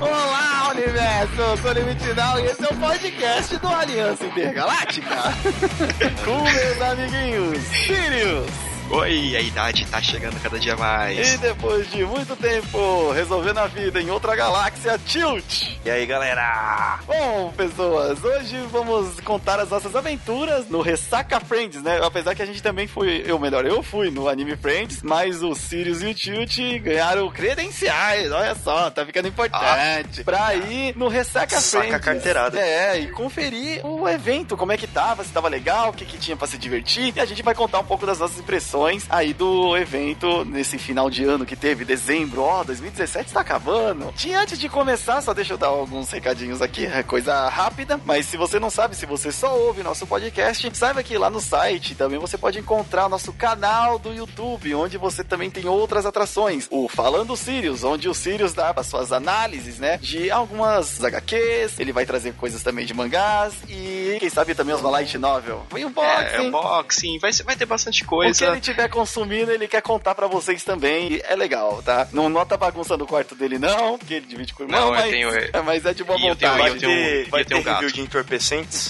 Olá, universo! Eu sou o Limite Now e esse é o podcast do Aliança Intergaláctica. Com meus amiguinhos, Sirius. Oi, a idade tá chegando cada dia mais. E depois de muito tempo resolvendo a vida em outra galáxia, Tilt. E aí, galera? Bom, pessoas, hoje vamos contar as nossas aventuras no Ressaca Friends, né? Apesar que a gente também foi, eu melhor, eu fui no Anime Friends, mas o Sirius e o Tilt ganharam credenciais, olha só, tá ficando importante. Ah. Pra ir no Ressaca Saca Friends. carteirada. É, e conferir o evento, como é que tava, se tava legal, o que, que tinha pra se divertir. E a gente vai contar um pouco das nossas impressões aí do evento nesse final de ano que teve, dezembro, ó, 2017 está acabando. E antes de começar, só deixa eu dar alguns recadinhos aqui, é coisa rápida, mas se você não sabe, se você só ouve nosso podcast, saiba que lá no site também você pode encontrar o nosso canal do YouTube, onde você também tem outras atrações. O Falando Sirius, onde o Sirius dá as suas análises, né, de algumas HQs, ele vai trazer coisas também de mangás e quem sabe também os light novel. Vem um boxing. É, unboxing, vai, vai ter bastante coisa estiver consumindo, ele quer contar para vocês também. é legal, tá? Não nota bagunça no quarto dele, não, porque ele divide com o irmão, não, mas, tenho... é, mas é de boa vontade. vai ter, vai ter um review de entorpecentes?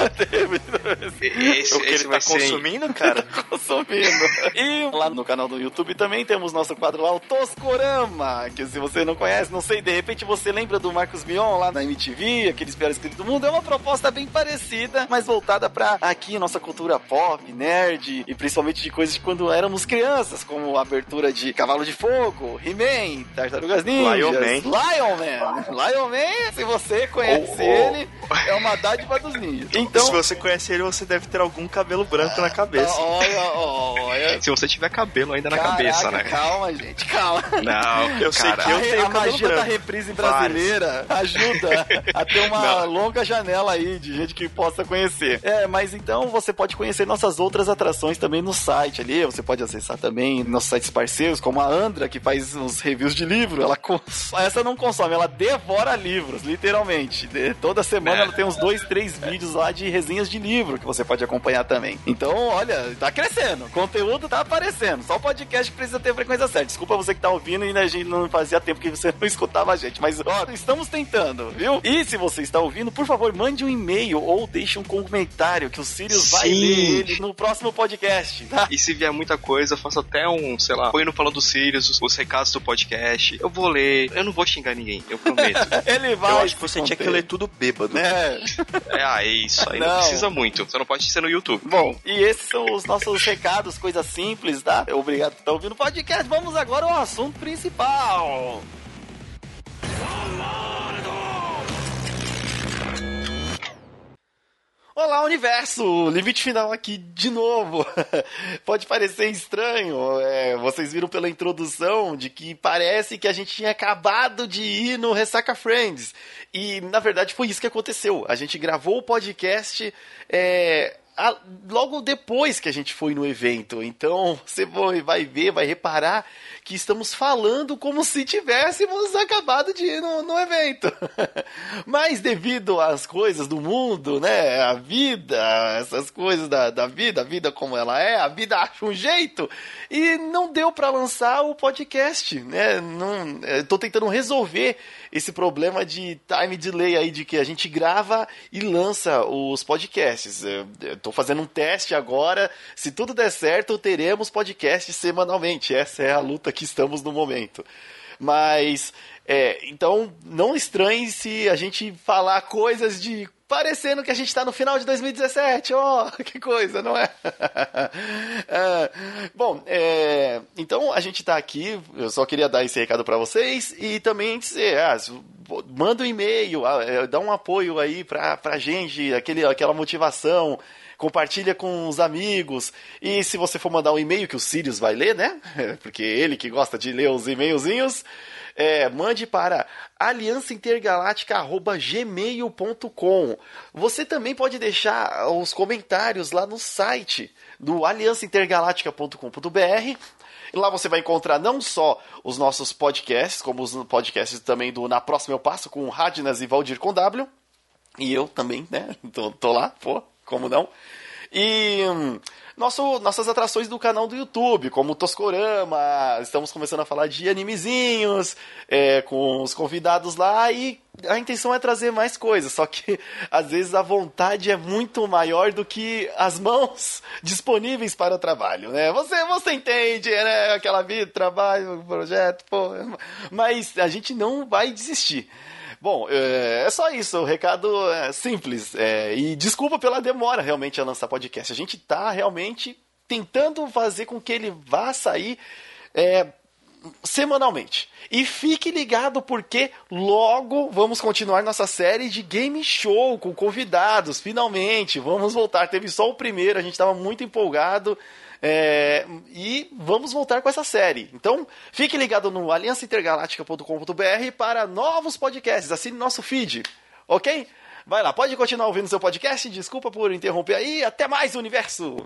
esse, o que esse ele tá consumindo, cara? tá consumindo. E lá no canal do YouTube também temos nosso quadro lá, o Toscorama, que se você não conhece, não sei, de repente você lembra do Marcos Mion lá na MTV, aqueles piores clipes do mundo, é uma proposta bem parecida, mas voltada para aqui, nossa cultura pop, nerd, e principalmente de coisas de quando éramos crianças, como a abertura de Cavalo de Fogo, He-Man, Tartarugas Ninjas, Lion Man. Lion Man. Lion Man, se você conhece Oh, oh. ele, é uma dádiva dos ninjas. Então, Se você conhece ele, você deve ter algum cabelo branco na cabeça. olha, olha. Se você tiver cabelo ainda na Caraca, cabeça, né? Calma, gente, calma. Não, Eu sei cara. que eu tenho a magia da reprise brasileira ajuda a ter uma Não. longa janela aí de gente que possa conhecer. É, mas então você pode conhecer nossas outras atrações também no site ali. Você pode acessar também nossos sites parceiros, como a Andra, que faz uns reviews de livro. Ela cons- essa não consome, ela devora livros, literalmente. De- toda semana É. ela tem uns dois, três vídeos lá de resenhas de livro que você pode acompanhar também. Então, olha, tá crescendo. O conteúdo tá aparecendo. Só o podcast que precisa ter a frequência certa. Desculpa você que tá ouvindo e a gente não fazia tempo que você não escutava a gente. Mas, ó, estamos tentando, viu? E se você está ouvindo, por favor, mande um e-mail ou deixe um comentário que o Sirius vai Sim. ler ele no próximo podcast, tá? E se vier muita coisa, eu faço até um, sei lá, põe no falando do Sirius, os, os recados do podcast. Eu vou ler, eu não vou xingar ninguém, eu prometo. Ele vai. Eu acho que você tinha que ler tudo bêbado. É. é, ah, é isso aí, não. Não. precisa muito. Você não pode ser no YouTube. Bom, e esses são os nossos recados, coisas simples, tá? Obrigado por estar ouvindo o podcast. Vamos agora ao assunto principal. Olá, universo! Limite final aqui de novo. Pode parecer estranho, é, vocês viram pela introdução de que parece que a gente tinha acabado de ir no Ressaca Friends. E na verdade foi isso que aconteceu. A gente gravou o podcast. é, a- logo depois que a gente foi no evento. Então você vai vai ver, vai reparar que estamos falando como se tivéssemos acabado de ir no, no evento. Mas devido às coisas do mundo, né? A vida, essas coisas da, da vida, a vida como ela é, a vida acha um jeito. E não deu para lançar o podcast, né? Não, é, tô tentando resolver esse problema de time delay aí, de que a gente grava e lança os podcasts. Tô fazendo um teste agora. Se tudo der certo, teremos podcast semanalmente. Essa é a luta que estamos no momento. Mas, é, então, não estranhe se a gente falar coisas de parecendo que a gente está no final de 2017. Ó, que coisa, não é? Ah, bom, é, então a gente está aqui. Eu só queria dar esse recado para vocês e também dizer, ah, manda um e-mail, ah, é, dá um apoio aí pra, pra gente, aquele, aquela motivação. Compartilha com os amigos. E se você for mandar um e-mail que o Sirius vai ler, né? Porque ele que gosta de ler os e-mailzinhos. É, mande para aliançaintergaláctica.gmail.com. Você também pode deixar os comentários lá no site do aliançaintergaláctica.com.br. Lá você vai encontrar não só os nossos podcasts, como os podcasts também do Na Próxima Eu Passo com Radnas e Valdir com W. E eu também, né? Tô, tô lá, pô, como não? E hum, nosso, nossas atrações do canal do YouTube, como Toscorama, estamos começando a falar de animezinhos, é, com os convidados lá e a intenção é trazer mais coisas, só que às vezes a vontade é muito maior do que as mãos disponíveis para o trabalho, né? Você, você entende, né? Aquela vida, trabalho, projeto, pô. Mas a gente não vai desistir. Bom, é, é só isso, o recado é simples. É, e desculpa pela demora realmente a lançar podcast. A gente tá realmente tentando fazer com que ele vá sair é, semanalmente. E fique ligado porque logo vamos continuar nossa série de game show com convidados, finalmente. Vamos voltar. Teve só o primeiro, a gente estava muito empolgado. É, e vamos voltar com essa série. Então, fique ligado no aliançaintergaláctica.com.br para novos podcasts. Assine nosso feed, ok? Vai lá, pode continuar ouvindo seu podcast. Desculpa por interromper aí. Até mais, universo!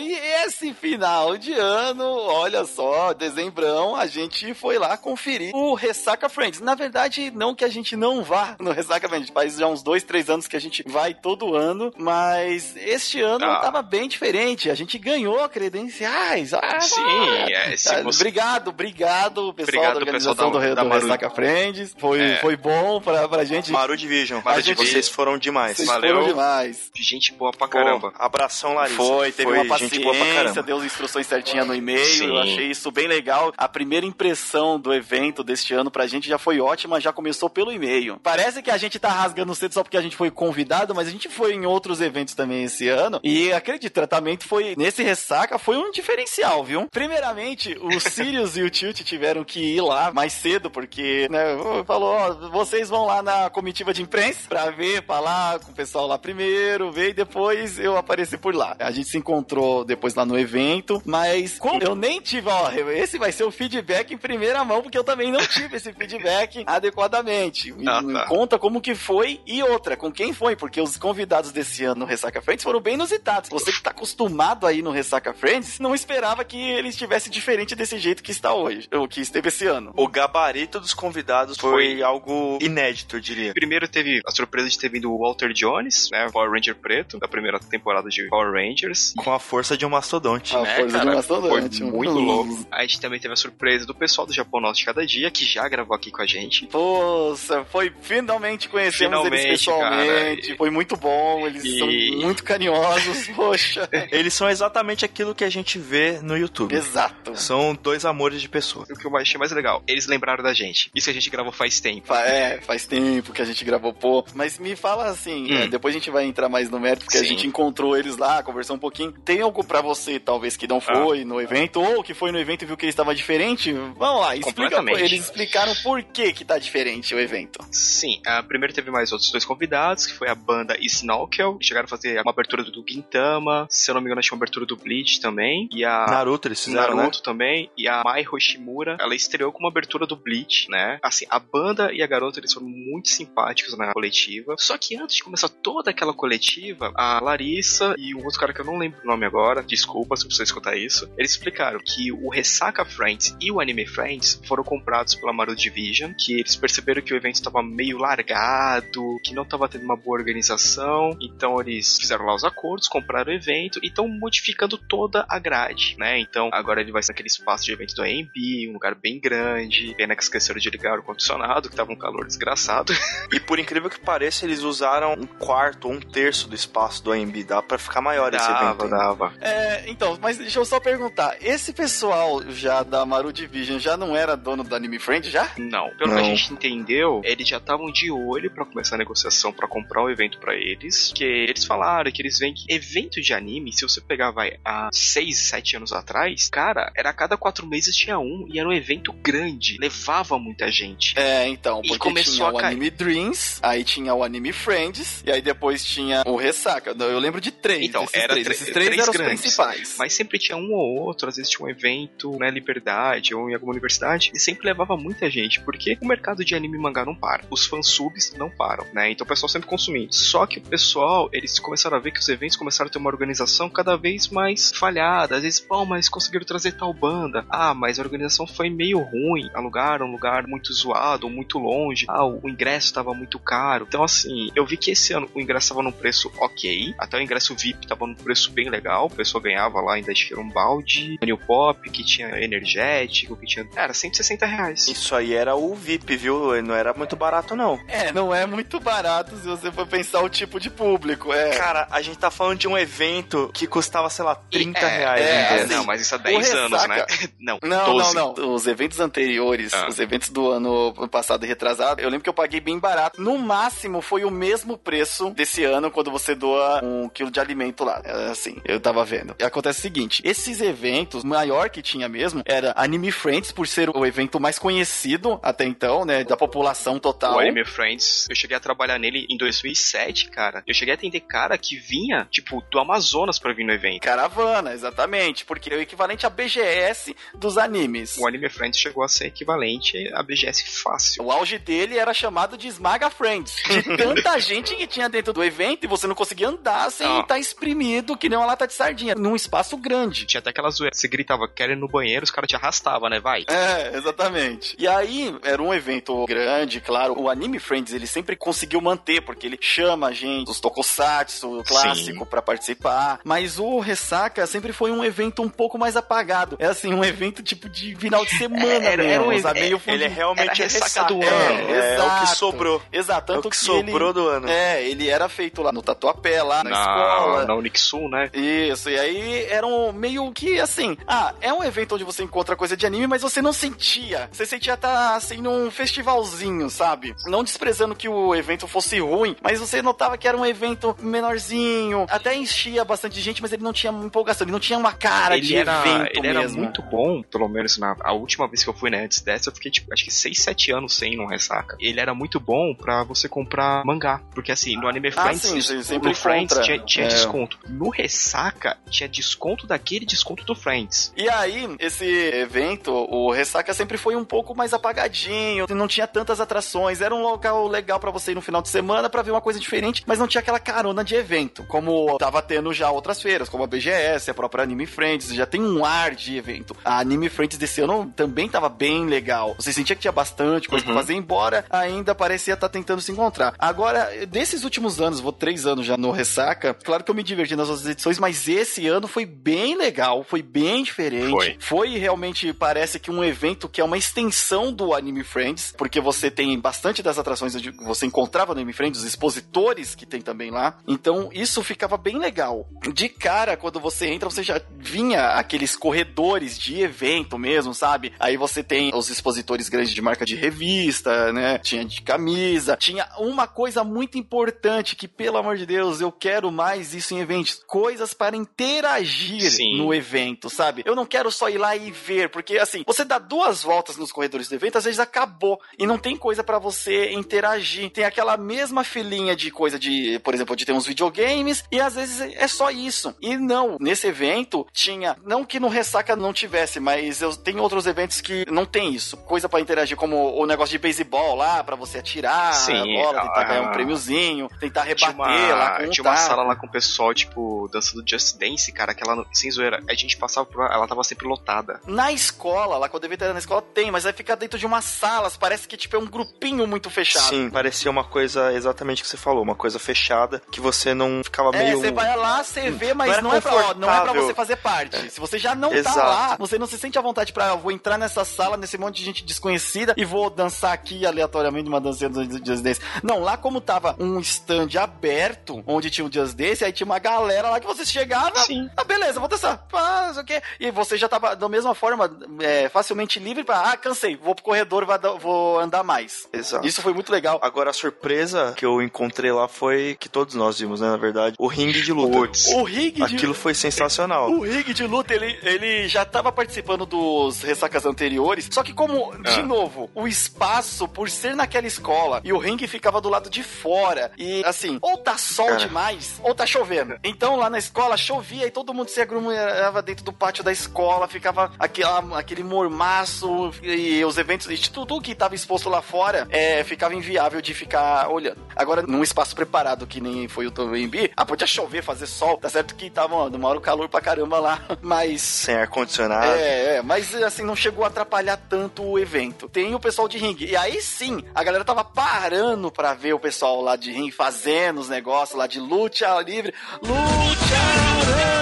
Bom, e esse final de ano, olha só, dezembrão, a gente foi lá conferir o Ressaca Friends. Na verdade, não que a gente não vá no Ressaca Friends, faz já uns dois, três anos que a gente vai todo ano, mas este ano ah. tava bem diferente. A gente ganhou credenciais. Ah, Sim, é, ah, você... Obrigado, obrigado, pessoal obrigado, da organização pessoal da, do, do Ressaca Friends. Foi, é. foi bom pra, pra gente. Maru Division, Maru gente... vocês foram demais. Vocês Valeu. foram demais. Gente boa pra caramba. Pô, abração, Larissa. Foi, teve foi uma paciência, deu as instruções certinhas no e-mail. Sim. Eu achei isso bem legal. A primeira impressão do evento deste ano pra gente já foi ótima, já começou pelo e-mail. Parece que a gente tá rasgando cedo só porque a gente foi convidado, mas a gente foi em outros eventos também esse ano. E acredito, o tratamento foi nesse ressaca foi um diferencial, viu? Primeiramente, o Sirius e o Tilt tiveram que ir lá mais cedo, porque, né, falou, ó, vocês vão lá na comitiva de imprensa pra ver, falar com o pessoal lá primeiro, ver e depois eu apareci por lá. A gente se encontrou depois depois lá no evento. Mas como eu nem tive, ó, esse vai ser o feedback em primeira mão, porque eu também não tive esse feedback adequadamente. Me, ah, tá. conta como que foi e outra, com quem foi, porque os convidados desse ano no Ressaca Friends foram bem inusitados. Você que tá acostumado aí no Ressaca Friends, não esperava que ele estivesse diferente desse jeito que está hoje, ou que esteve esse ano. O gabarito dos convidados foi, foi algo inédito, eu diria. Primeiro teve a surpresa de ter vindo o Walter Jones, né, Power Ranger preto, da primeira temporada de Power Rangers. Com a força de um mastodonte. A né, força cara, de um mastodonte. Foi muito louco. A gente também teve a surpresa do pessoal do Japão Nosso de Cada Dia, que já gravou aqui com a gente. Poxa, foi finalmente conhecemos finalmente, eles pessoalmente. Cara. Foi muito bom, eles e... são muito carinhosos. Poxa. Eles são exatamente aquilo que a gente vê no YouTube. Exato. São dois amores de pessoa. O que eu achei mais legal, eles lembraram da gente. Isso a gente gravou faz tempo. É, faz tempo que a gente gravou, pô. Mas me fala assim, hum. é, depois a gente vai entrar mais no mérito, porque Sim. a gente encontrou eles lá, conversou um pouquinho. Tem algo para você, talvez, que não ah. foi ah. no evento, ou que foi no evento e viu que ele estava diferente? Vamos lá, explica. Eles explicaram por que que tá diferente o evento. Sim, uh, primeiro teve mais outros dois convidados, que foi a banda Snorkel, chegaram a fazer uma abertura do Gintama, se eu não me engano, tinha uma abertura do Bleach também, e a... Naruto eles fizeram, Naruto né? também, e a Mai Hoshimura, ela estreou com uma abertura do Bleach, né? Assim, a banda e a garota, eles foram muito simpáticos na coletiva, só que antes de começar toda aquela coletiva, a Larissa e um outro cara que eu não lembro o nome agora, desculpa se você escutar isso, eles explicaram que o Ressaca Friends e o Anime Friends foram comprados pela Maru Division, que eles perceberam que o evento estava meio largado, que não estava tendo uma boa organização, então eles fizeram lá os acordos, compraram o evento e estão modificando toda a grade, né? Então agora ele vai ser aquele espaço de evento do AMB, um lugar bem grande, pena que esqueceram de ligar o condicionado, que tava um calor desgraçado. E por incrível que pareça, eles usaram um quarto ou um terço do espaço do AMB, dá pra ficar maior dava, esse evento. Dava, É, então, mas deixa eu só perguntar, esse pessoal já da Maru Division já não era dono do Anime Friend já? Não. Pelo não. que a gente entendeu, eles já estavam de olho para começar a negociação para comprar o um evento para eles, que eles falaram que eles veem que evento de anime, se você pegar vai há 6, 7 anos atrás, cara, era a cada quatro meses tinha um e era um evento grande, levava muita gente. É, então, porque e começou tinha a o Anime Dreams, aí tinha o Anime Friends e aí depois tinha o Ressaca. Eu lembro de três. Então, era três. Esses três, três eram grandes. principais. Mas sempre tinha um ou outro, às vezes tinha um evento na Liberdade ou em alguma universidade, e sempre levava muita gente, porque o mercado de anime e mangá não para. Os fansubs não param, né? Então o pessoal sempre consumindo. Só que o pessoal, eles começaram a ver que os eventos começaram a ter uma organização cada vez mais falhada. Às vezes, pô, mas conseguiram trazer tal banda. Ah, mas a organização foi meio ruim. Alugaram um lugar muito zoado ou muito longe. Ah, o ingresso estava muito caro. Então, assim, eu vi que esse ano o ingresso estava num preço ok. Até o ingresso VIP estava num preço bem legal. O pessoal ganhava lá, ainda acho que era um balde, New Pop, que tinha energético, que tinha. Era 160 reais. Isso aí era o VIP, viu? Não era muito barato, não. É, não é muito barato se você for pensar o tipo de público. É. Cara, a gente tá falando de um evento que custava, sei lá, 30 É, reais. é, assim, não, mas isso há 10 anos, né? Não, Não, 12. não, não. Os eventos anteriores, Ah. os eventos do ano passado e retrasado, eu lembro que eu paguei bem barato. No máximo foi o mesmo preço desse ano quando você doa um quilo de alimento lá. É assim, eu tava vendo. E acontece o seguinte: esses eventos, o maior que tinha mesmo, era Anime Friends, por ser o evento mais conhecido até então, né? Da população total. O Anime Friends, eu cheguei a trabalhar nele em 2007, cara. Eu cheguei a atender cara que vinha, tipo, do Amazonas pra vir no evento. Caravana, exatamente, porque é o equivalente à BGS dos animes. O Anime Friends chegou a ser equivalente a BGS fácil. O auge dele era chamado de Esmaga Friends. De tanta gente que tinha dentro do evento e você não conseguia andar sem estar exprimido que nem uma lata de sardinha, num espaço grande. Tinha até aquela zoeira. Você gritava, quero ir no banheiro, os caras te arrastavam, né? Vai. É, exatamente. E aí, era um evento grande, claro. O Anime Friends, ele sempre conseguiu manter, porque ele chama a gente, os tokusatsu, o clássico, pra participar. Mas o Ressaca sempre foi um evento um pouco mais apagado. É assim, um evento tipo de final de semana Era- era mesmo, um- sabe? Meio Ele é realmente Era a ressaca do É, ano. É, é o que sobrou. Exato, É tanto o que que sobrou ele... do ano. É, ele era feito lá no Tatuapé, lá na, na, escola. na Unixul, né? Isso, e aí era um meio que assim, ah, é um evento onde você encontra coisa de anime, mas você não sentia. Você sentia estar assim num festivalzinho, sabe? Não desprezando que o evento fosse ruim, mas você notava que era um evento menorzinho, até enchia bastante gente, mas ele não tinha empolgação, ele não tinha uma cara ele de era, evento ele era mesmo. muito bom, pelo menos na a última vez que eu fui, né? Antes dessa, eu fiquei, tipo, acho que 6, 7 anos sem no ressaca. Ele era muito bom pra você comprar mangá. Porque assim, no Anime Ah, Friends, sim, no Friends tinha, tinha É. desconto. No ressaca, tinha desconto daquele desconto do Friends. E aí, esse evento, o Ressaca sempre foi um pouco mais apagadinho, não tinha tantas atrações, era um local legal pra você ir no final de semana pra ver uma coisa diferente, mas não tinha aquela carona de evento, como tava tendo já outras feiras, como a BGS, a própria Anime Friends, já tem um ar de evento. A Anime Friends desse ano também tava bem legal. Você sentia que tinha bastante coisa Uhum. pra fazer, embora ainda parecia estar tentando se encontrar. Agora, desses últimos anos, vou três anos já no Ressaca, claro que eu me diverti nas outras edições, mas esse ano foi bem legal, foi bem diferente. Foi. realmente, parece que um evento que é uma extensão do Anime Friends, porque você tem bastante das atrações onde você encontrava no Anime Friends, os expositores que tem também lá. Então, isso ficava bem legal. De cara, quando você entra, você já vinha aqueles corredores de evento mesmo, sabe? Aí você tem os expositores grandes de marca de revista, né? Tinha de camisa. Tinha uma coisa muito importante que, pelo amor de Deus, eu quero mais isso em eventos. Coisas para interagir Sim. no evento, sabe? Eu não quero só ir lá e ver, porque assim, você dá duas voltas nos corredores do evento, às vezes acabou e não tem coisa pra você interagir. Tem aquela mesma filinha de coisa de, por exemplo, de ter uns videogames e às vezes é só isso. E não, nesse evento tinha, não que no Ressaca não tivesse, mas eu tenho outros eventos que não tem isso. Coisa pra interagir, como o negócio de beisebol lá, pra você atirar Sim, a bola, tentar a- ganhar um prêmiozinho, tentar rebater lá com uma, um tinha uma taco. sala lá com o pessoal, tipo, dançando Just Dance, cara, que ela, sem zoeira, a gente passava por lá, ela tava sempre lotada. Na escola, lá quando eu devia estar na escola, tem, mas vai ficar dentro de umas salas, parece que tipo é um grupinho muito fechado. Sim, parecia uma coisa exatamente o que você falou, uma coisa fechada, que você não ficava É, meio. você vai lá, você vê, mas Não não, é pra, ó, não é pra você fazer parte. Se você já não tá Exato. lá, você não se sente à vontade pra, eu vou entrar nessa sala, nesse monte de gente desconhecida e vou dançar aqui aleatoriamente uma dancinha do Just Dance. Não, lá como tava um stand aberto, onde tinha o Just Dance, aí tinha uma galera lá que você chegava, Sim. ah, beleza, vou dançar, ah, não sei o quê. E você já tava da mesma forma, é, facilmente livre pra, ah, cansei, vou pro corredor, vou, dar- vou andar mais. Exato. Isso foi muito legal. Agora a surpresa que eu encontrei lá foi que todos nós vimos, né, na verdade, o ringue de luta. Putz. O rig de... Aquilo foi sensacional. O rig de luta, ele, ele já tava participando dos ressacas anteriores, só que como, de Ah. novo, o espaço, por ser naquela escola, e o ringue ficava do lado de fora, e assim, ou tá sol Cara. demais, ou tá chovendo. Então lá na escola chovia aí todo mundo se aglomerava dentro do pátio da escola, ficava aquela, aquele mormaço e os eventos, e tudo que estava exposto lá fora é, ficava inviável de ficar olhando. Agora, num espaço preparado que nem foi o Tomembi, ah, podia chover, fazer sol, tá certo que tava numa hora o calor pra caramba lá, mas... Sem ar-condicionado. É, é, mas assim, não chegou a atrapalhar tanto o evento. Tem o pessoal de ringue, e aí sim, a galera tava parando pra ver o pessoal lá de ringue fazendo os negócios lá de luta livre. Luta! Yeah.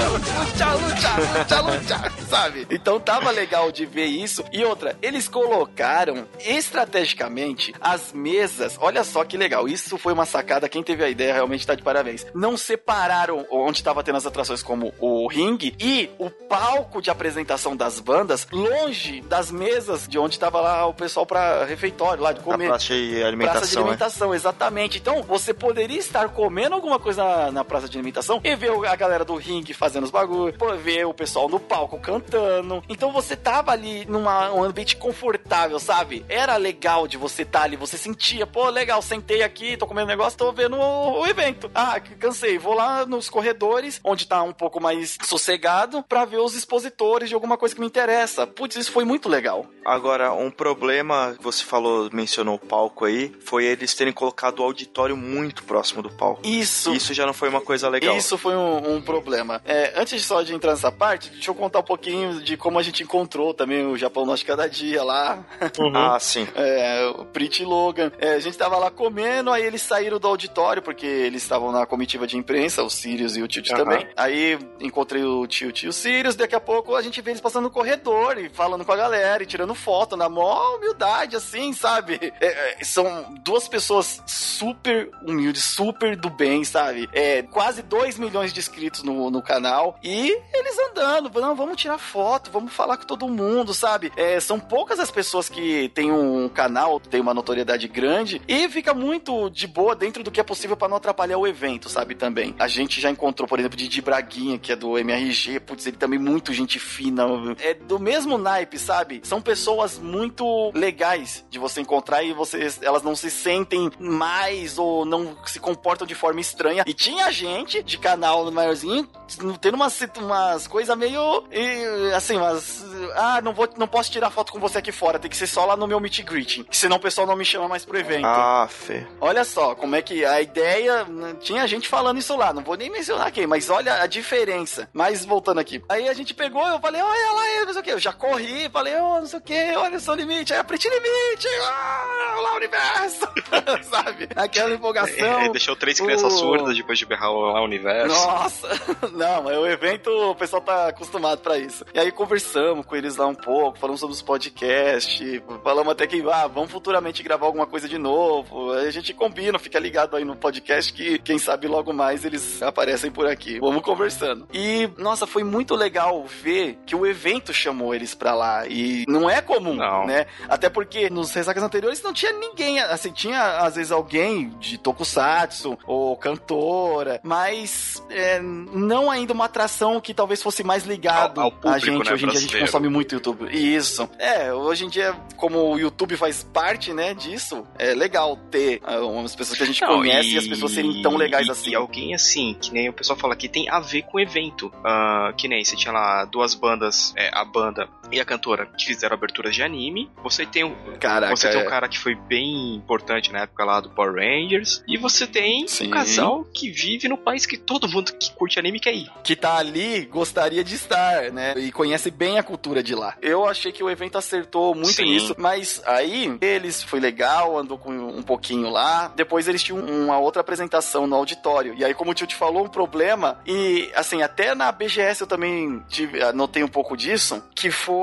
Luta, luta, luta, luta, sabe? Então tava legal de ver isso. E outra, eles colocaram estrategicamente as mesas. Olha só que legal. Isso foi uma sacada. Quem teve a ideia realmente tá de parabéns. Não separaram onde tava tendo as atrações como o ringue e o palco de apresentação das bandas longe das mesas de onde tava lá o pessoal para refeitório, lá de comer. A praça de alimentação. Praça de alimentação, né? exatamente. Então você poderia estar comendo alguma coisa na, na praça de alimentação e ver a galera do ringue fazendo os bagulhos, ver o pessoal no palco cantando. Então você tava ali num um ambiente confortável, sabe? Era legal de você estar tá ali, você sentia, pô, legal, sentei aqui, tô comendo negócio, tô vendo o, o evento. Ah, cansei, vou lá nos corredores, onde tá um pouco mais sossegado, para ver os expositores de alguma coisa que me interessa. Putz, isso foi muito legal. Agora, um problema que você falou, mencionou o palco aí, foi eles terem colocado o auditório muito próximo do palco. Isso. Isso já não foi uma coisa legal. Isso foi um, um problema. É, antes só de entrar nessa parte, deixa eu contar um pouquinho de como a gente encontrou também o Japão Nosso Cada Dia lá. Uhum. ah, sim. É, o Prit Logan. É, a gente tava lá comendo, aí eles saíram do auditório, porque eles estavam na comitiva de imprensa, o Sirius e o Tilt uhum. também. Aí encontrei o Tilt e o Sirius, daqui a pouco a gente vê eles passando no corredor e falando com a galera e tirando foto na maior humildade, assim, sabe? É, é, são duas pessoas super humildes, super do bem, sabe? É, quase 2 milhões de inscritos no, no canal e eles andando, não, vamos tirar foto, vamos falar com todo mundo, sabe? É, são poucas as pessoas que têm um canal, tem uma notoriedade grande e fica muito de boa dentro do que é possível para não atrapalhar o evento, sabe? Também. A gente já encontrou, por exemplo, Didi Braguinha, que é do MRG, putz, ele também muito gente fina. É do mesmo naipe, sabe? São pessoas muito legais de você encontrar e vocês, elas não se sentem mais ou não se comportam de forma estranha. E tinha gente de canal maiorzinho tendo umas, umas coisas meio. assim, mas. Ah, não, vou, não posso tirar foto com você aqui fora, tem que ser só lá no meu meet greeting. Senão o pessoal não me chama mais pro evento. Ah, fé. Olha só, como é que a ideia. Tinha gente falando isso lá, não vou nem mencionar quem, mas olha a diferença. Mas voltando aqui. Aí a gente pegou, eu falei, olha lá, não sei o que. Eu já corri, falei, oh, não sei o que, olha o seu limite, aí a Pretty Limite, ah, lá o universo, sabe? Aquela empolgação. É, deixou três crianças o... surdas depois de berrar lá o universo. Nossa, não, é o evento, o pessoal tá acostumado para isso. E aí conversamos com eles lá um pouco, falamos sobre os podcasts, falamos até que, ah, vamos futuramente gravar alguma coisa de novo. Aí a gente combina, fica ligado aí no podcast que, quem sabe, logo mais eles aparecem por aqui. Vamos conversando. E, nossa, foi muito legal ver que o evento chamou eles pra lá. E não é comum, não. né? Até porque nos ressacas anteriores não tinha ninguém, assim, tinha às vezes alguém de tokusatsu ou cantora, mas é, não ainda uma atração que talvez fosse mais ligado ao, ao público, a gente. Né, hoje em dia a gente consome muito YouTube. Isso. É, hoje em dia, como o YouTube faz parte, né, disso, é legal ter uh, umas pessoas que a gente não, conhece e, e, as pessoas serem tão legais e, assim. E alguém assim, que nem o pessoal fala que tem a ver com o evento. Uh, que nem você tinha lá duas bandas, é, a banda e a cantora que fizeram aberturas de anime. Você tem um, Caraca, você tem um é. cara que foi bem importante na época lá do Power Rangers. E você tem Sim. um casal que vive no país que todo mundo que curte anime quer ir. Que tá ali gostaria de estar, né? E conhece bem a cultura de lá. Eu achei que o evento acertou muito Sim. nisso, mas aí eles foi legal, andou com um pouquinho lá. Depois eles tinham uma outra apresentação no auditório. E aí, como o tio te falou, um problema. E assim, até na BGS eu também tive, notei um pouco disso, que foi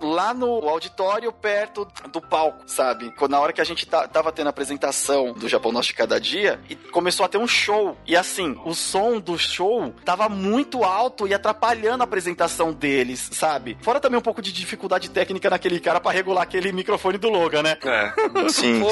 lá no auditório perto do palco, sabe? Na hora que a gente tava tendo a apresentação do Japão Nosso de Cada Dia, e começou a ter um show. E assim, o som do show tava muito alto e atrapalhando a apresentação deles, sabe? Fora também um pouco de dificuldade técnica naquele cara para regular aquele microfone do Logan, né? É. Sim.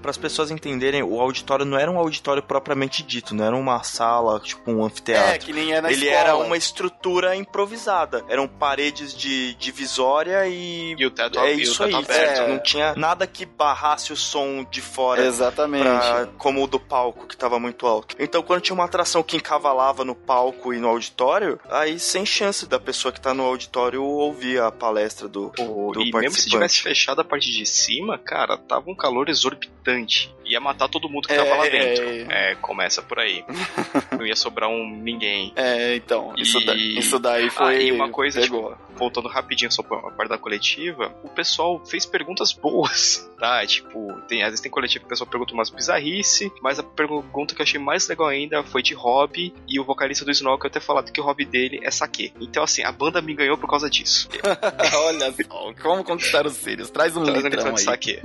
Para as pessoas entenderem, o auditório não era um auditório propriamente dito, não era uma sala, tipo um anfiteatro. É, que nem é na Ele escola. era uma estrutura improvisada. Eram paredes de, de divisória e. E o teto é e o isso teto aí. aberto. é, Não tinha nada que barrasse o som de fora. Exatamente. pra- como o do palco, que tava muito alto. Então, quando tinha uma atração que encavalava no palco e no auditório, aí sem chance da pessoa que tá no auditório ouvir a palestra do, Pô, do e mesmo se participante. tivesse fechado a parte de cima, cara, tava um calor exorbitante. Ia matar todo mundo que É, tava lá é, dentro. é. É, começa por aí. Não ia sobrar um ninguém. É, então, isso, E- da- isso daí foi. Ah, e uma coisa, tipo, voltando rapidinho só pra parte da coletiva, o pessoal fez perguntas boas, tá? Tipo, tem, às vezes tem coletiva que o pessoal pergunta umas bizarrice, mas a pergunta que eu achei mais legal ainda foi de hobby, e o vocalista do Snow que eu até falado que o hobby dele é saque. Então, assim, a banda me ganhou por causa disso. Olha só, como conquistar os Sirius. Traz um Trazendo litrão litrão de aí. saque.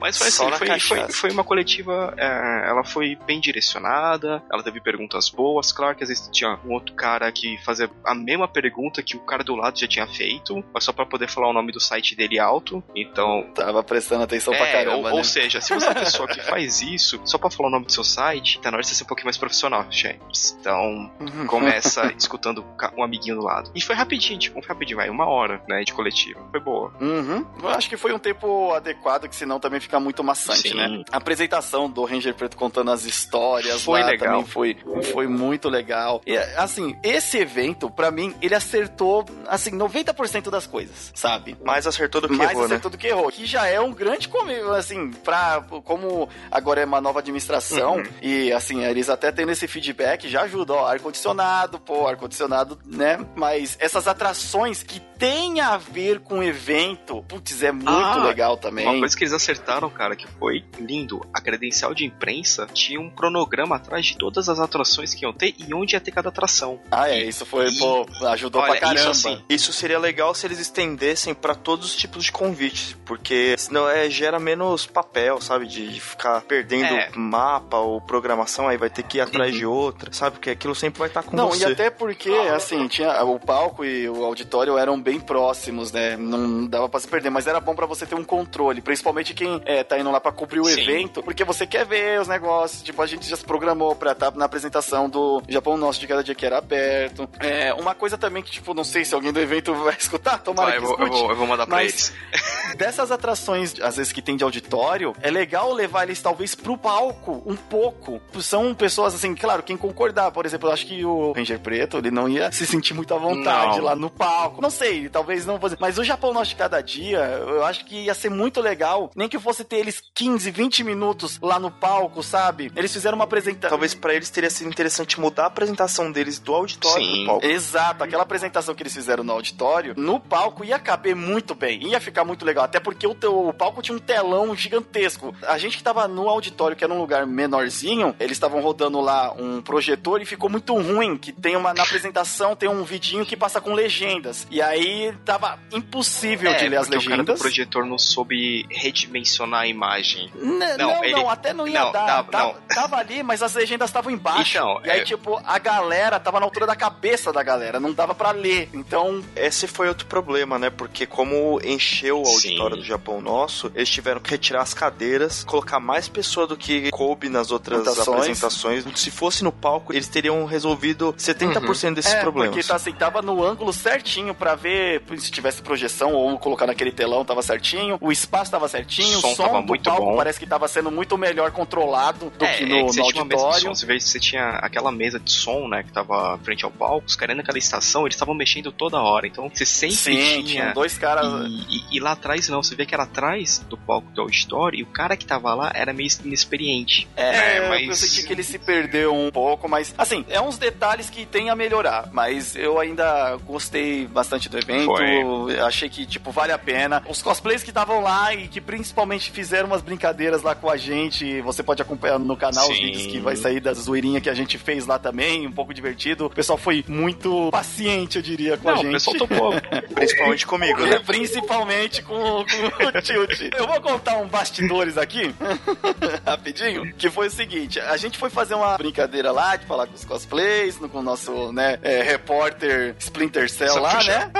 Mas foi Só assim, na foi, cachaça. foi, foi uma coletiva, é, ela foi bem direcionada, ela teve perguntas boas, claro que às vezes tinha um outro cara que fazia a mesma pergunta que o cara do lado já tinha feito, mas só pra poder falar o nome do site dele alto, então... Tava prestando atenção pra É, caramba, ou, né? ou seja, se você é pessoa que faz isso só pra falar o nome do seu site, tá na hora de você ser um pouquinho mais profissional, James. Então, começa escutando um amiguinho do lado. E foi rapidinho, tipo, rapidinho, vai, uma hora, né, de coletiva. Foi boa. Uhum. Eu acho que foi um tempo adequado, que senão também fica muito maçante, Sim. né? A apresentação do Ranger Preto contando as histórias Foi lá legal. também foi, foi muito legal. E, assim, esse evento, pra mim, ele acertou, assim, 90% das coisas, sabe? Mais acertou do que mais errou, né? acertou do que errou. Que já é um grande começo, assim, pra. Como agora é uma nova administração, Uhum. e assim, eles até tendo esse feedback já ajuda, ó, ar-condicionado, pô, ar-condicionado, né? Mas essas atrações que tem a ver com o evento, putz, é muito Ah, legal também. Uma coisa que eles acertaram, cara, que foi lindo. A credencial de imprensa tinha um cronograma atrás de todas as atrações que iam ter e onde ia ter cada atração. Ah, é, isso foi, E- pô, ajudou Olha, pra caramba. isso assim, Isso seria legal se eles estendessem pra todos os tipos de convites, porque senão é, gera menos papel, sabe? De, de ficar perdendo É. mapa ou programação, aí vai ter que ir atrás de outra, sabe? Porque aquilo sempre vai estar com Não, você. e até porque, assim, tinha o palco e o auditório eram bem próximos, né? Não dava pra se perder, mas era bom pra você ter um controle, principalmente quem é, tá indo lá pra cobrir o Sim. evento, porque você quer ver os negócios. Tipo, a gente já se programou pra estar na apresentação do Japão Nosso de cada dia que era aberto. É, uma coisa também que, tipo, não sei se alguém do evento vai escutar, tomara Vai, que eu, vou, eu, escute. vou, eu vou mandar pra eles. Dessas atrações, às vezes, que tem de auditório, é legal levar eles, talvez, pro palco, um pouco. São pessoas, assim, claro, quem concordar. Por exemplo, eu acho que o Ranger Preto, ele não ia se sentir muito à vontade Não. lá no palco. Não sei, talvez não fosse. Mas o Japão Nosso de Cada Dia, eu acho que ia ser muito legal. Nem que fosse ter eles 15, 20 minutos lá no palco, sabe? Eles fizeram uma apresentação. Talvez pra eles teria sido interessante mudar a apresentação deles do auditório Sim. pro palco. Exato, aquela apresentação que eles fizeram no auditório, no palco ia caber muito bem, ia ficar muito legal, até porque o, teu, o palco tinha um telão gigantesco. A gente que tava no auditório, que era um lugar menorzinho, eles estavam rodando lá um projetor e ficou muito ruim, que tem uma, na apresentação tem um vidinho que passa com legendas, e aí tava impossível de ler as É, porque o cara do legendas. projetor não soube redimensionar a imagem. N- Não, Não, não, ele- até não ia não, dar. tava- tava, não. tava ali, mas as legendas estavam embaixo. Então, e aí, é- tipo, a galera tava na altura da cabeça da galera, não dava pra ler. Então, Esse foi outro problema, né? Porque como encheu o Sim. auditório do Japão nosso, eles tiveram que retirar as cadeiras, colocar mais pessoa do que coube nas outras Apresentações. apresentações. Se fosse no palco, eles teriam resolvido 70% desses é, problemas. porque tá assim, tava no ângulo certinho pra ver se tivesse projeção ou colocar naquele telão, tava certinho. O espaço tava certinho, O o som som, tava do muito palco bom. parece que tava sendo muito melhor controlado do é, que é no, que você no tinha uma mesa de auditório. som, você vê que você tinha aquela mesa de som, né, que tava frente ao palco, os caras naquela estação, eles estavam mexendo toda hora, então você sempre Sim, tinha... dois caras. E, e- e lá atrás não, você vê que era atrás do palco do auditório e o cara que tava lá era meio inexperiente. É, É, mas- eu senti que ele se perdeu um pouco, mas assim, é uns detalhes que tem a melhorar. Mas eu ainda gostei bastante do evento. Foi. Achei que, tipo, vale a pena. Os cosplays que estavam lá e que principalmente fizeram umas brincadeiras lá com a gente. Você pode acompanhar no canal os Sim. vídeos que vai sair da zoeirinha que a gente fez lá também, um pouco divertido. O pessoal foi muito paciente, eu diria, com a Não, gente. o pessoal topou. Principalmente comigo, né? Principalmente com com, o Tilt. Eu vou contar um bastidores aqui, rapidinho, que foi o seguinte, a gente foi fazer uma brincadeira lá, de falar com os cosplays, no, com o nosso, né, é, repórter Splinter Cell lá, né?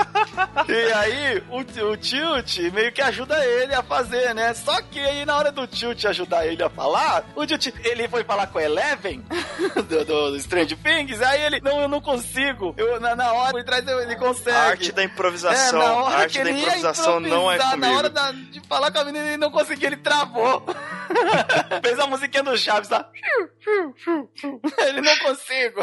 E aí, o, o Tilt meio que ajuda ele a fazer, né? Só que aí, na hora do Tilt ajudar ele a falar, o ele foi falar com a Eleven, do, do Strange Things, aí ele, não, eu não consigo. Eu, na, na hora, por trás ele consegue. A arte da improvisação. É, na hora a arte da improvisação não é comigo. Na hora da, de falar com a menina, ele não conseguiu, ele travou. Fez a musiquinha do Chaves, tá? ele não consigo.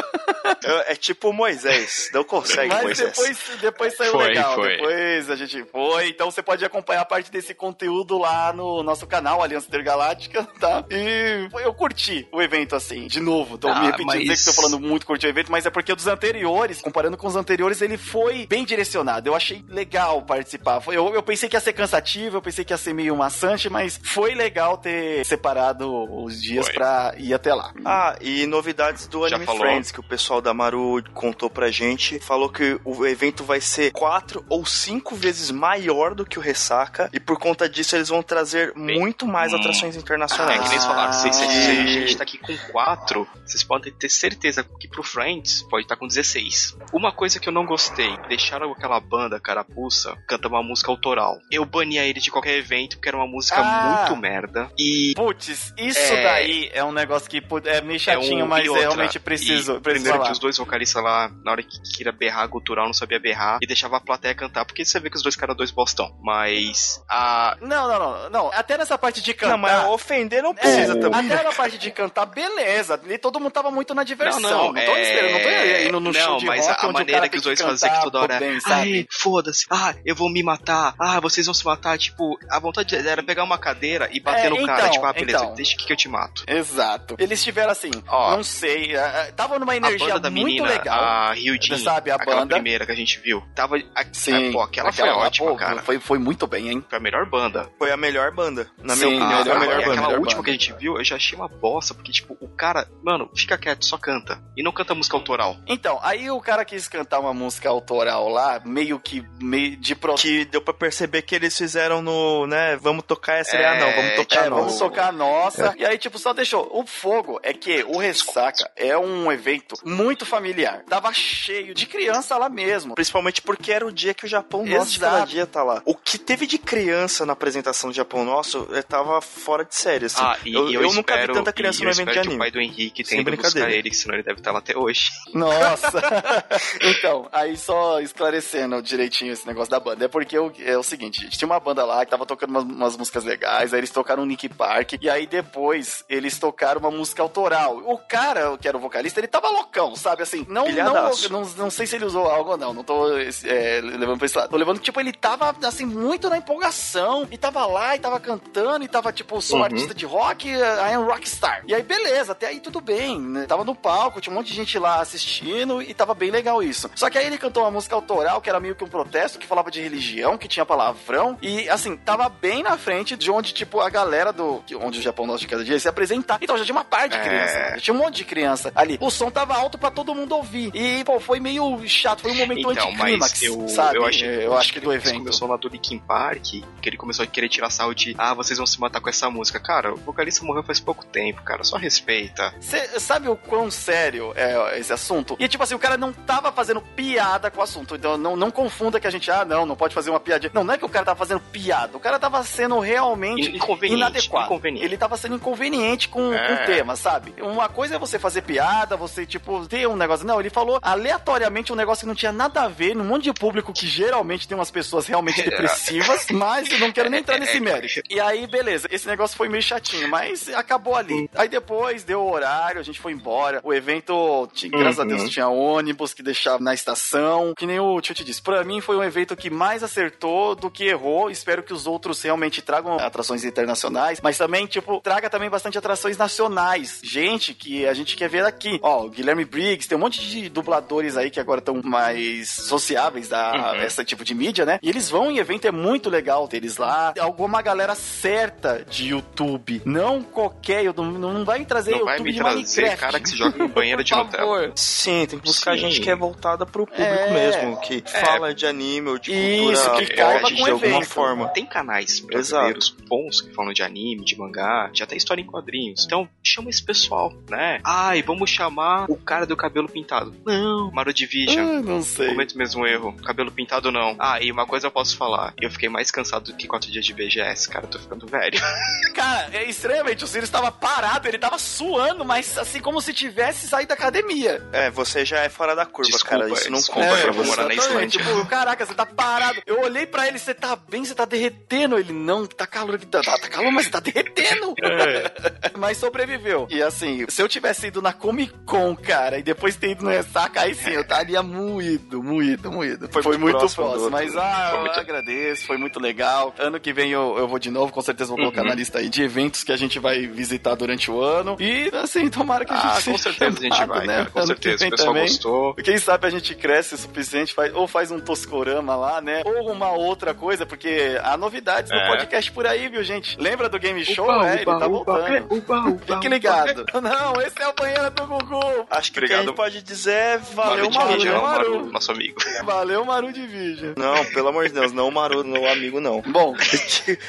É, é tipo o Moisés, não consegue Mas Moisés. depois, depois saiu Foi, legal. foi. Depois a gente foi. Então você pode acompanhar parte desse conteúdo lá no nosso canal, Aliança Intergaláctica, tá? E eu curti o evento assim, de novo. Tô Ah, me repetindo, mas- sei que tô falando muito curti o evento, mas é porque dos anteriores, comparando com os anteriores, ele foi bem direcionado. Eu achei legal participar. Eu, eu pensei que ia ser cansativo, eu pensei que ia ser meio maçante, mas foi legal ter separado os dias Foi. pra ir até lá. Ah, e novidades do Já Anime falou. Friends, que o pessoal da Maru contou pra gente. Falou que o evento vai ser quatro ou cinco vezes maior do que o Ressaca. E por conta disso, eles vão trazer Bem, muito mais hum. atrações É internacionais. que nem eles falaram, se, se- se a Ah. gente tá aqui com 4, vocês podem ter certeza que pro Friends pode estar com 16. Uma coisa que eu não gostei, deixaram aquela banda carapuça cantar uma música autoral. Eu bania ele de qualquer evento porque era uma música Ah. muito merda. E Putz, isso É. daí é um negócio que é meio chatinho, É um- mas e é realmente preciso, e preciso primeiro falar. que os dois vocalistas lá, na hora que queria berrar gutural, não sabia berrar e deixava a plateia cantar, porque você vê que os dois caras dois bostão. Mas a. Não, não, não, não. Até nessa parte de cantar. Não, mas ofender não É, precisa também. até na parte de cantar, beleza. Ali todo mundo tava muito na diversão. Não, Não, não, tô é... esperando, não tô indo no não, show de mas rock a maneira cara que os dois faziam que toda hora bem, é, sabe? foda-se, ah, eu vou me matar, ah, vocês vão se matar, tipo, a vontade era pegar uma cadeira e bater É, no cara, então, tipo, ah, beleza, então. deixa que eu te mato. Exato. Eles tiveram assim, Ó, não sei, é, é, tava numa A energia muito menina, legal. a Ryujin, sabe, a banda. primeira que a gente viu, tava, a, Sim, a, pô, aquela, foi ótima, pô, cara, Foi, foi muito bem, hein? foi a melhor banda. Foi a melhor banda. Na Sim, minha opinião, foi a melhor e banda, aquela melhor última banda. que a gente viu, eu já achei uma bosta, porque, tipo, o cara, mano, fica quieto, só canta. E não canta música autoral. Então, aí o cara quis cantar uma música autoral lá, meio que meio de pro... Que deu pra perceber que eles fizeram no, né, vamos tocar essa É, ah, não, vamos tocar É, a vamos nossa. tocar a nossa. E aí, tipo, só deixou. O fogo é que o Ressaca é um evento muito familiar. Tava cheio de criança lá mesmo. Principalmente porque era o dia que o Japão Nosso Exato. cada dia tá lá. O que teve de criança na apresentação do Japão Nosso eh, tava fora de série, assim. ah, e eu, eu, eu nunca vi espero- tanta criança no eu evento de espero que o anime. pai do Henrique tenha ido buscar brincadeira. ele, que senão ele deve estar lá até hoje. Nossa! então, aí só esclarecendo direitinho esse negócio da banda. É porque o- é o seguinte, gente, tinha uma banda lá que tava tocando umas, umas músicas legais, aí eles tocaram o Nick Park, e aí depois eles tocaram uma música autoral. O cara, que era o vocalista, ele tava loucão, sabe? Assim, não, não, não, não sei se ele usou algo ou não, não tô é, levando pra esse lado. Tô levando, tipo, ele tava, assim, muito na empolgação, e tava lá, e tava cantando, e tava, tipo, sou Uhum. artista de rock, I am rockstar. E aí, beleza, até aí tudo bem, né? Tava no palco, tinha um monte de gente lá assistindo, e tava bem legal isso. Só que aí ele cantou uma música autoral, que era meio que um protesto, que falava de religião, que tinha palavrão, e, assim, tava bem na frente de onde, tipo, a galera do... que- onde o Japão Nosso de cada dia ia se apresentar. Então já tinha uma parte de É. criança, já tinha um monte de criança ali. O som tava alto pra todo mundo ouvir. E, pô, foi meio chato, foi um momento Então, anticlímax, eu, sabe? eu achei, eu acho que do isso evento. começou lá do Linkin Park, que ele começou a querer tirar sarro de, ah, vocês vão se matar com essa música. Cara, o vocalista morreu faz pouco tempo, cara, só respeita. Você sabe o quão sério é esse assunto? E tipo assim, o cara não tava fazendo piada com o assunto. Então não, não confunda que a gente, ah, não, não pode fazer uma piadinha. Não, não é que o cara tava fazendo piada. O cara tava sendo realmente Inconveniente, inadequado. Inconveniente. Ele tava sendo inconveniente com, É. com o tema, sabe? Uma coisa é você fazer piada, você, tipo, ter um negócio. Não, ele falou aleatoriamente um negócio que não tinha nada a ver num monte de público que geralmente tem umas pessoas realmente depressivas, mas eu não quero nem entrar nesse mérito. E aí, beleza, esse negócio foi meio chatinho, mas acabou ali. Aí depois deu o horário, a gente foi embora. O evento, tinha- graças a Deus, tinha ônibus que deixava na estação. Que nem o tio te disse. Pra mim foi um evento que mais acertou do que errou. Espero que os outros realmente tragam atrações internacionais. Mas também, tipo, traga também bastante atrações nacionais. Gente que a gente quer ver aqui. Ó, o Guilherme Briggs, tem um monte de dubladores aí que agora estão mais sociáveis a Uhum. esse tipo de mídia, né? E eles vão em evento, é muito legal ter eles lá. Alguma galera certa de YouTube. Não qualquer, não, não vai trazer Não vai YouTube me de trazer Minecraft. cara que se joga no banheiro de favor. Sim, tem que buscar Sim. gente que é voltada pro público É. mesmo, que fala de anime ou de Isso, cultura que caiba nerd com de alguma evento. forma. Tem canais brasileiros bons que falam de anime, de mangá, de até história em quadrinhos. Então, chama esse pessoal, né? Ai, vamos chamar o cara do cabelo pintado. Não. Maru Division. Ah, não sei. Comete o mesmo erro. Cabelo pintado não. Ah, e uma coisa eu posso falar. Eu fiquei mais cansado do que 4 dias de BGS, cara. Eu tô ficando velho. Cara, é estranhamente, o Sirius tava parado, ele tava suando, mas assim como se tivesse saído da academia. É, você já é fora da curva, Desculpa, cara. Isso não desculpa, conta pra eu vou você. morar na. Islândia. Tipo, caraca, você tá parado. Eu olhei pra ele, você tá bem, você tá derretendo. Ele, não, tá calor aqui. Tá, tá calor, mas você tá derretendo. mas sobreviveu. E assim, se eu tivesse ido na Comic Con, cara, e depois ter ido no Ressaca, aí sim, eu estaria moído, moído, moído. Foi, muito muito próximo. Mas, ah, Foi eu muito- agradeço, foi muito legal. Ano que vem eu, eu vou de novo, com certeza vou colocar Uhum. na lista aí de eventos que a gente vai visitar durante o ano. E, assim, tomara que a gente Ah, com certeza a gente chamado, vai, né? cara. Com Ano certeza. O pessoal também. gostou. Quem sabe a gente cresce o suficiente, faz, ou faz um toscorama lá, né? Ou uma outra coisa, porque há novidades no É. podcast por aí, viu, gente? Lembra do Game Show? Uba, é, ele uba, tá uba, voltando. uba, uba, Fique ligado. Não, esse é o banheiro do Gugu. Acho que Obrigado. gente pode dizer é valeu, Maru né, Maru? Maru, nosso amigo. Valeu, Maru de Vision. Não, pelo amor de Deus, não o Maru, não amigo, não. Bom,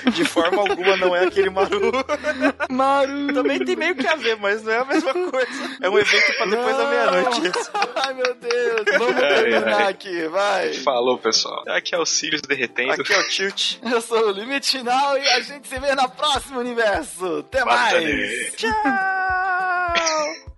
De, de forma alguma não é aquele Maru. Maru. Também tem meio que a ver, mas não é a mesma coisa. É um evento pra depois da Não. meia-noite. Ai, meu Deus. Vamos Ai, terminar ai. aqui, vai. Falou, pessoal. Aqui é o Sirius derretendo. Aqui é o Tilt. Eu sou o Limite Final e a gente se vê na próxima Universo. Até mais. Tchau.